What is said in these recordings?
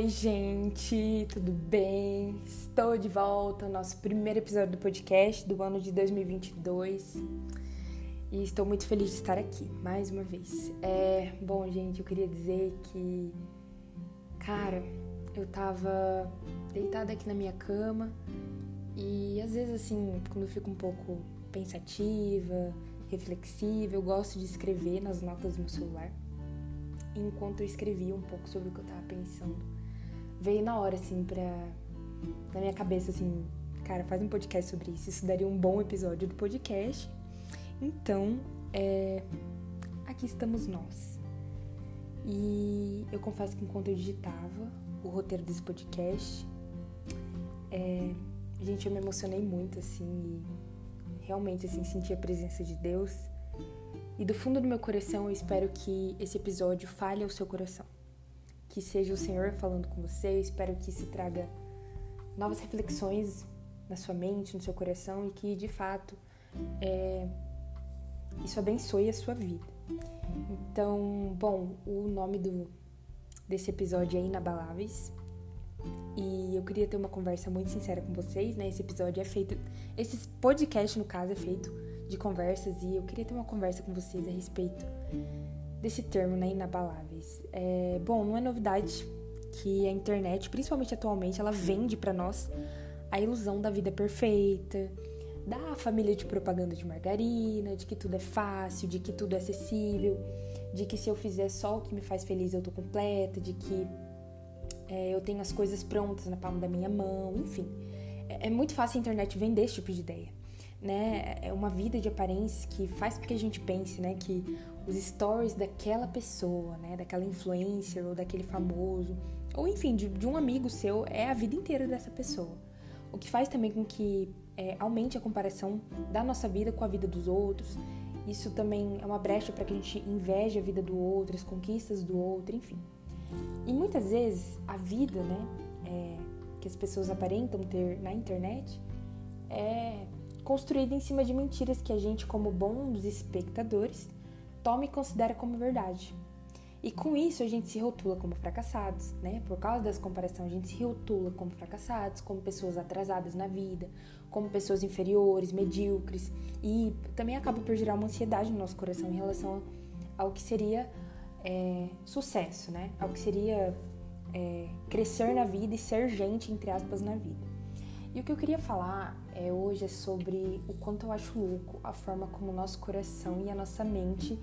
Oi, gente, tudo bem? Estou de volta ao nosso primeiro episódio do podcast do ano de 2022 e estou muito feliz de estar aqui mais uma vez. É, bom, gente, eu queria dizer que, cara, eu tava deitada aqui na minha cama e às vezes, assim, quando eu fico um pouco pensativa, reflexiva, eu gosto de escrever nas notas do meu celular. enquanto eu escrevia um pouco sobre o que eu tava pensando, veio na hora, assim, pra. na minha cabeça, assim, cara, faz um podcast sobre isso. Isso daria um bom episódio do podcast. Então, é. Aqui estamos nós. E eu confesso que enquanto eu digitava o roteiro desse podcast, é, gente, eu me emocionei muito, assim, e realmente, assim, senti a presença de Deus. E do fundo do meu coração, eu espero que esse episódio fale ao seu coração. Que seja o Senhor falando com você, eu espero que isso traga novas reflexões na sua mente, no seu coração e que, de fato, é, isso abençoe a sua vida. Então, bom, o nome do, desse episódio é Inabaláveis. E eu queria ter uma conversa muito sincera com vocês, né? Esse episódio é feito. Esse podcast, no caso, é feito de conversas e eu queria ter uma conversa com vocês a respeito desse termo, né? Inabaláveis. É, bom, não é novidade que a internet, principalmente atualmente, ela vende para nós a ilusão da vida perfeita, da família de propaganda de margarina, de que tudo é fácil, de que tudo é acessível, de que se eu fizer só o que me faz feliz eu tô completa, de que é, eu tenho as coisas prontas na palma da minha mão, enfim. É, é, muito fácil a internet vender esse tipo de ideia. Né? É uma vida de aparências que faz com que a gente pense né, que os stories daquela pessoa, né, daquela influencer ou daquele famoso, ou enfim, de, de um amigo seu, é a vida inteira dessa pessoa. O que faz também com que é, aumente a comparação da nossa vida com a vida dos outros. Isso também é uma brecha para que a gente inveje a vida do outro, as conquistas do outro, enfim. E muitas vezes a vida, né, é, que as pessoas aparentam ter na internet é construída em cima de mentiras que a gente, como bons espectadores, toma e considera como verdade. E com isso a gente se rotula como fracassados, né? Por causa das comparações, a gente se rotula como fracassados, como pessoas atrasadas na vida, como pessoas inferiores, medíocres. E também acaba por gerar uma ansiedade no nosso coração em relação ao que seria é, sucesso, né? Ao que seria é, crescer na vida e ser gente, entre aspas, na vida. E o que eu queria falar é, hoje é sobre o quanto eu acho louco a forma como o nosso coração e a nossa mente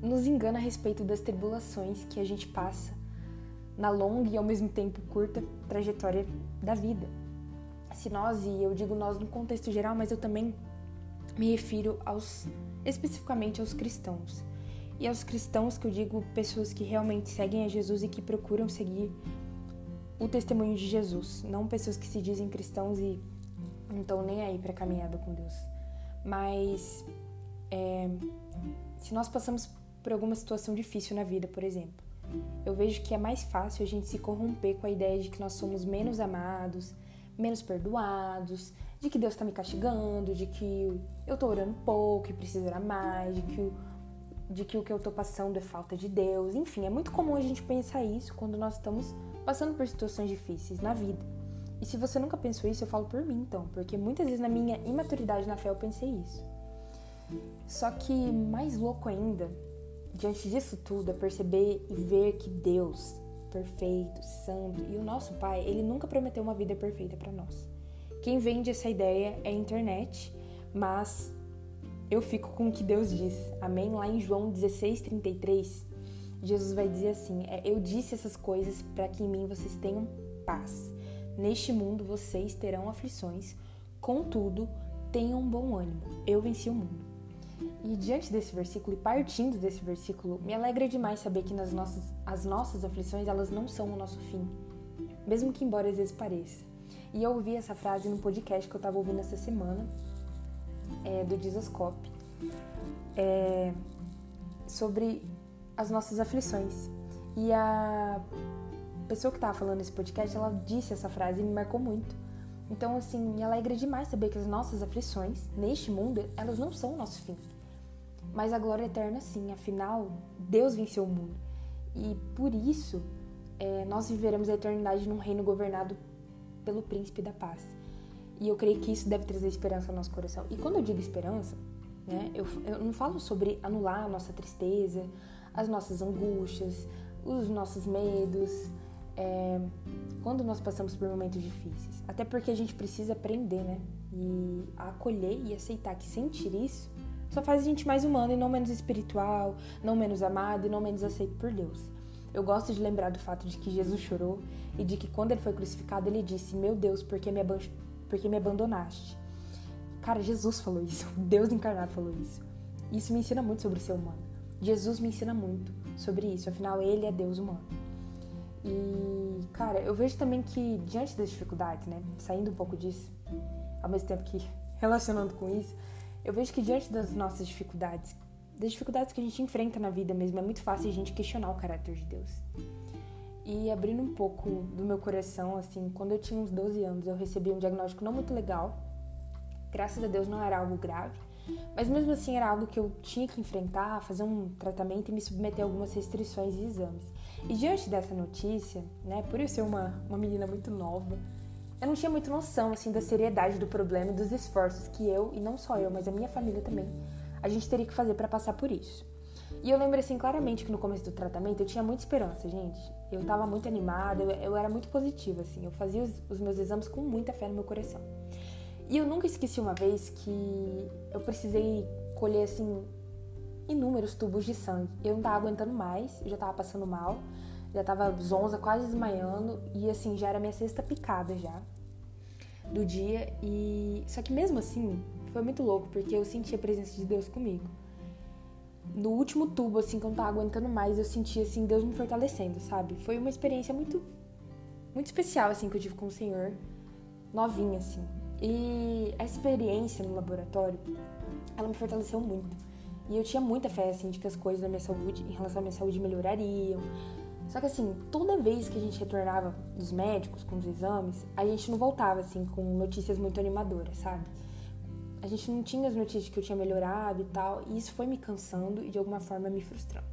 nos engana a respeito das tribulações que a gente passa na longa e ao mesmo tempo curta trajetória da vida. Se nós, e eu digo nós no contexto geral, mas eu também me refiro aos especificamente aos cristãos. E aos cristãos que eu digo pessoas que realmente seguem a Jesus e que procuram seguir o testemunho de Jesus, não pessoas que se dizem cristãos e não estão nem aí para a caminhada com Deus. Mas é, se nós passamos por alguma situação difícil na vida, por exemplo, eu vejo que é mais fácil a gente se corromper com a ideia de que nós somos menos amados, menos perdoados, de que Deus está me castigando, de que eu estou orando pouco e preciso orar mais, de que de que o que eu tô passando é falta de Deus. Enfim, é muito comum a gente pensar isso quando nós estamos passando por situações difíceis na vida. E se você nunca pensou isso, eu falo por mim então, porque muitas vezes na minha imaturidade na fé eu pensei isso. Só que mais louco ainda, diante disso tudo, é perceber e ver que Deus, perfeito, santo, e o nosso Pai, ele nunca prometeu uma vida perfeita para nós. Quem vende essa ideia é a internet, mas eu fico com o que Deus diz. Amém? Lá em João 16, 33, Jesus vai dizer assim: é, Eu disse essas coisas para que em mim vocês tenham paz. Neste mundo vocês terão aflições, contudo, tenham bom ânimo. Eu venci o mundo. E diante desse versículo e partindo desse versículo, me alegra demais saber que nas nossas, as nossas aflições elas não são o nosso fim, mesmo que embora às vezes pareça. E eu ouvi essa frase no podcast que eu estava ouvindo essa semana é, do Dizoscope é, sobre as nossas aflições. E a pessoa que estava falando nesse podcast, ela disse essa frase e me marcou muito. Então, assim, me alegra demais saber que as nossas aflições neste mundo, elas não são o nosso fim. Mas a glória eterna, sim. Afinal, Deus venceu o mundo. E por isso, é, nós viveremos a eternidade num reino governado pelo príncipe da paz. E eu creio que isso deve trazer esperança ao nosso coração. E quando eu digo esperança, né, eu, eu não falo sobre anular a nossa tristeza, as nossas angústias, os nossos medos, é, quando nós passamos por momentos difíceis. Até porque a gente precisa aprender, né? E acolher e aceitar que sentir isso só faz a gente mais humano e não menos espiritual, não menos amado e não menos aceito por Deus. Eu gosto de lembrar do fato de que Jesus chorou e de que quando ele foi crucificado ele disse: Meu Deus, por que me, por que me abandonaste? Cara, Jesus falou isso, Deus encarnado falou isso. Isso me ensina muito sobre o ser humano. Jesus me ensina muito sobre isso, afinal, ele é Deus humano. E, cara, eu vejo também que diante das dificuldades, né, saindo um pouco disso, ao mesmo tempo que relacionando com isso, eu vejo que diante das nossas dificuldades, das dificuldades que a gente enfrenta na vida mesmo, é muito fácil a gente questionar o caráter de Deus. E abrindo um pouco do meu coração, assim, quando eu tinha uns 12 anos, eu recebi um diagnóstico não muito legal. Graças a Deus não era algo grave, mas mesmo assim era algo que eu tinha que enfrentar, fazer um tratamento e me submeter a algumas restrições e exames. E diante dessa notícia, né, por eu ser uma, uma menina muito nova, eu não tinha muita noção assim da seriedade do problema e dos esforços que eu, e não só eu, mas a minha família também, a gente teria que fazer para passar por isso. E eu lembro assim claramente que no começo do tratamento eu tinha muita esperança, gente. Eu tava muito animada, eu, eu era muito positiva, assim. Eu fazia os, os meus exames com muita fé no meu coração. E eu nunca esqueci uma vez que eu precisei colher, assim, inúmeros tubos de sangue. Eu não tava aguentando mais, eu já tava passando mal, já tava zonza, quase desmaiando, e assim, já era minha sexta picada já do dia. E só que mesmo assim, foi muito louco, porque eu senti a presença de Deus comigo. No último tubo, assim, que eu não tava aguentando mais, eu senti, assim, Deus me fortalecendo, sabe? Foi uma experiência muito, muito especial, assim, que eu tive com o Senhor, novinha, assim. E a experiência no laboratório, ela me fortaleceu muito. E eu tinha muita fé, assim, de que as coisas da minha saúde, em relação à minha saúde, melhorariam. Só que, assim, toda vez que a gente retornava dos médicos com os exames, a gente não voltava, assim, com notícias muito animadoras, sabe? A gente não tinha as notícias que eu tinha melhorado e tal, e isso foi me cansando e de alguma forma me frustrando.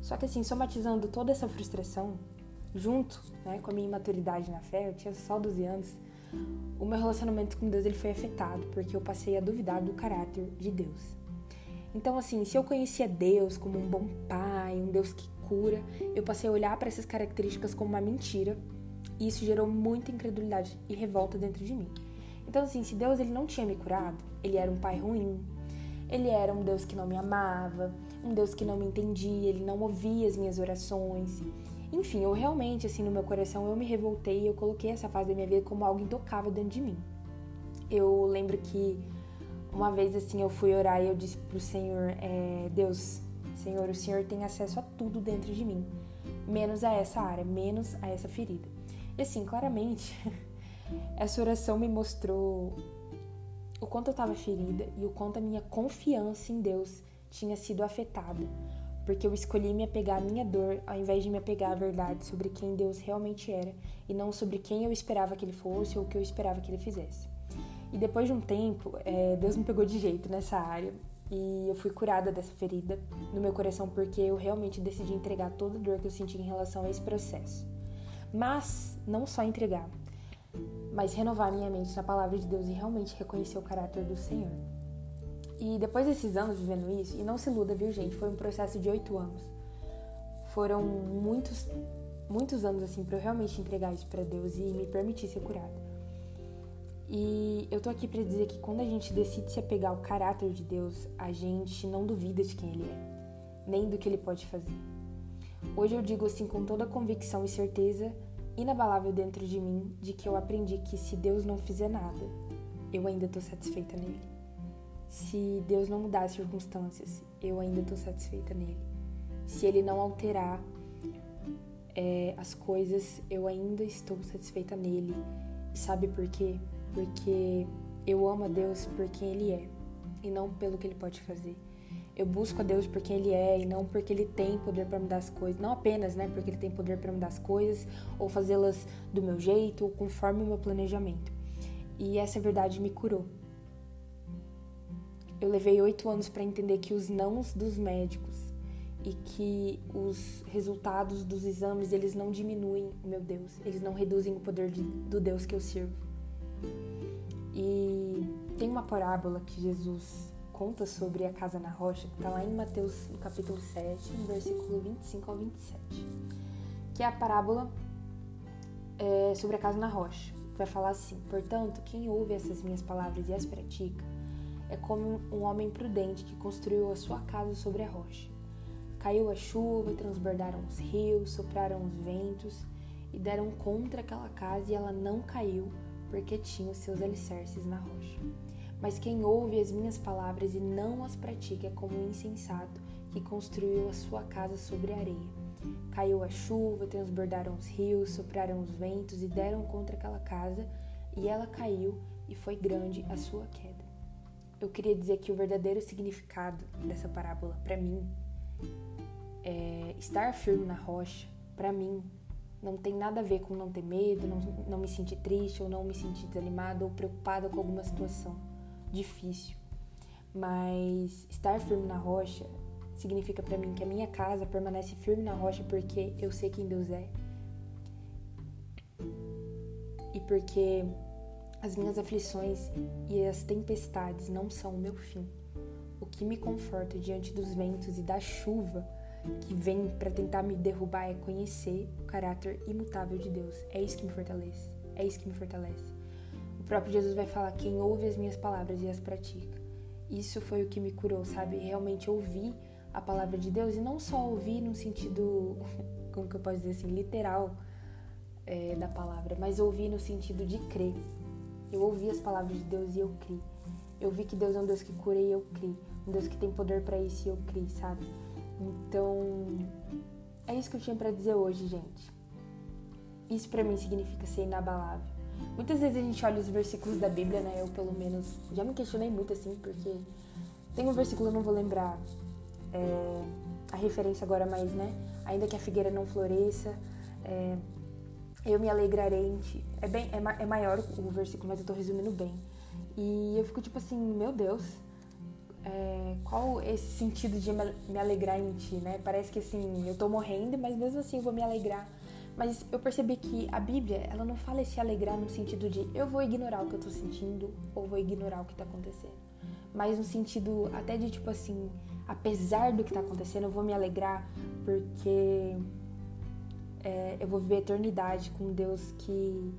Só que, assim, somatizando toda essa frustração, junto né, com a minha imaturidade na fé, eu tinha só 12 anos, o meu relacionamento com Deus ele foi afetado, porque eu passei a duvidar do caráter de Deus. Então, assim, se eu conhecia Deus como um bom pai, um Deus que cura, eu passei a olhar para essas características como uma mentira, e isso gerou muita incredulidade e revolta dentro de mim. Então, assim, se Deus ele não tinha me curado, ele era um pai ruim, ele era um Deus que não me amava, um Deus que não me entendia, ele não ouvia as minhas orações. Enfim, eu realmente, assim, no meu coração, eu me revoltei e eu coloquei essa fase da minha vida como algo intocável dentro de mim. Eu lembro que uma vez, assim, eu fui orar e eu disse pro Senhor, é, Deus, Senhor, o Senhor tem acesso a tudo dentro de mim, menos a essa área, menos a essa ferida. E assim, claramente, essa oração me mostrou o quanto eu estava ferida e o quanto a minha confiança em Deus tinha sido afetada porque eu escolhi me apegar à minha dor ao invés de me apegar à verdade sobre quem Deus realmente era e não sobre quem eu esperava que ele fosse ou o que eu esperava que ele fizesse. E depois de um tempo, é, Deus me pegou de jeito nessa área e eu fui curada dessa ferida no meu coração porque eu realmente decidi entregar toda a dor que eu senti em relação a esse processo. Mas não só entregar, mas renovar minha mente na palavra de Deus e realmente reconhecer o caráter do Senhor. E depois desses anos vivendo isso, e não se iluda, viu, gente? Foi um processo de oito anos. Foram muitos, muitos anos, assim, para eu realmente entregar isso para Deus e me permitir ser curada. E eu tô aqui para dizer que quando a gente decide se apegar ao caráter de Deus, a gente não duvida de quem Ele é, nem do que Ele pode fazer. Hoje eu digo assim com toda convicção e certeza inabalável dentro de mim de que eu aprendi que se Deus não fizer nada, eu ainda tô satisfeita nele. Se Deus não mudar as circunstâncias, eu ainda estou satisfeita nele. Se Ele não alterar é, as coisas, eu ainda estou satisfeita nele. Sabe por quê? Porque eu amo a Deus por quem Ele é e não pelo que Ele pode fazer. Eu busco a Deus por quem Ele é e não porque Ele tem poder para mudar as coisas. Não apenas, né, porque Ele tem poder para mudar as coisas ou fazê-las do meu jeito ou conforme o meu planejamento. E essa verdade me curou. Eu levei oito anos para entender que os nãos dos médicos e que os resultados dos exames eles não diminuem o meu Deus, eles não reduzem o poder de, do Deus que eu sirvo. E tem uma parábola que Jesus conta sobre a casa na rocha, que está lá em Mateus no capítulo 7, no versículo 25 ao 27, que é a parábola é, sobre a casa na rocha. Vai falar assim: Portanto, quem ouve essas minhas palavras e as pratica é como um homem prudente que construiu a sua casa sobre a rocha. Caiu a chuva, transbordaram os rios, sopraram os ventos e deram contra aquela casa e ela não caiu, porque tinha os seus alicerces na rocha. Mas quem ouve as minhas palavras e não as pratica é como um insensato que construiu a sua casa sobre areia. Caiu a chuva, transbordaram os rios, sopraram os ventos e deram contra aquela casa, e ela caiu, e foi grande a sua queda. Eu queria dizer que o verdadeiro significado dessa parábola, para mim, é, estar firme na rocha, para mim, não tem nada a ver com não ter medo, não, não me sentir triste ou não me sentir desanimada ou preocupada com alguma situação difícil. Mas estar firme na rocha significa para mim que a minha casa permanece firme na rocha porque eu sei quem Deus é. E porque as minhas aflições e as tempestades não são o meu fim. O que me conforta diante dos ventos e da chuva que vem para tentar me derrubar é conhecer o caráter imutável de Deus. É isso que me fortalece. É isso que me fortalece. O próprio Jesus vai falar: quem ouve as minhas palavras e as pratica. Isso foi o que me curou, sabe? Realmente ouvir a palavra de Deus e não só ouvir no sentido, como que eu posso dizer assim, literal é, da palavra, mas ouvir no sentido de crer. Eu ouvi as palavras de Deus e eu criei. Eu vi que Deus é um Deus que cura e eu criei. Um Deus que tem poder para isso e eu criei, sabe? Então, é isso que eu tinha para dizer hoje, gente. Isso para mim significa ser inabalável. Muitas vezes a gente olha os versículos da Bíblia, né? Eu, pelo menos, já me questionei muito assim, porque tem um versículo, eu não vou lembrar é, a referência agora, mas, né? Ainda que a figueira não floresça, é, eu me alegrarei em ti. É, bem, é, é maior o versículo, mas eu tô resumindo bem. E eu fico tipo assim, meu Deus, é, qual esse sentido de me alegrar em ti, né? Parece que assim, eu tô morrendo, mas mesmo assim eu vou me alegrar. Mas eu percebi que a Bíblia, ela não fala se alegrar no sentido de eu vou ignorar o que eu tô sentindo ou vou ignorar o que tá acontecendo. Mas no sentido até de tipo assim, apesar do que tá acontecendo, eu vou me alegrar porque é, eu vou viver eternidade com Deus que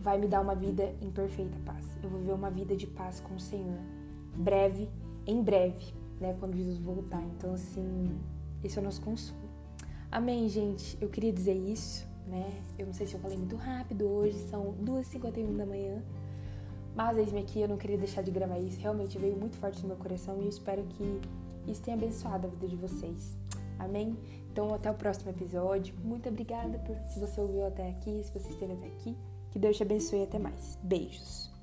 vai me dar uma vida em perfeita paz. Eu vou viver uma vida de paz com o Senhor breve, em breve, né, quando Jesus voltar. Então, assim, esse é o nosso consolo. Amém, gente. Eu queria dizer isso, né? Eu não sei se eu falei muito rápido hoje, são 2h51 da manhã. Mas eis-me aqui, eu não queria deixar de gravar isso. Realmente veio muito forte no meu coração e eu espero que isso tenha abençoado a vida de vocês. Amém? Então, até o próximo episódio. Muito obrigada por se você ouviu até aqui, se você esteve até aqui. Que Deus te abençoe e até mais. Beijos.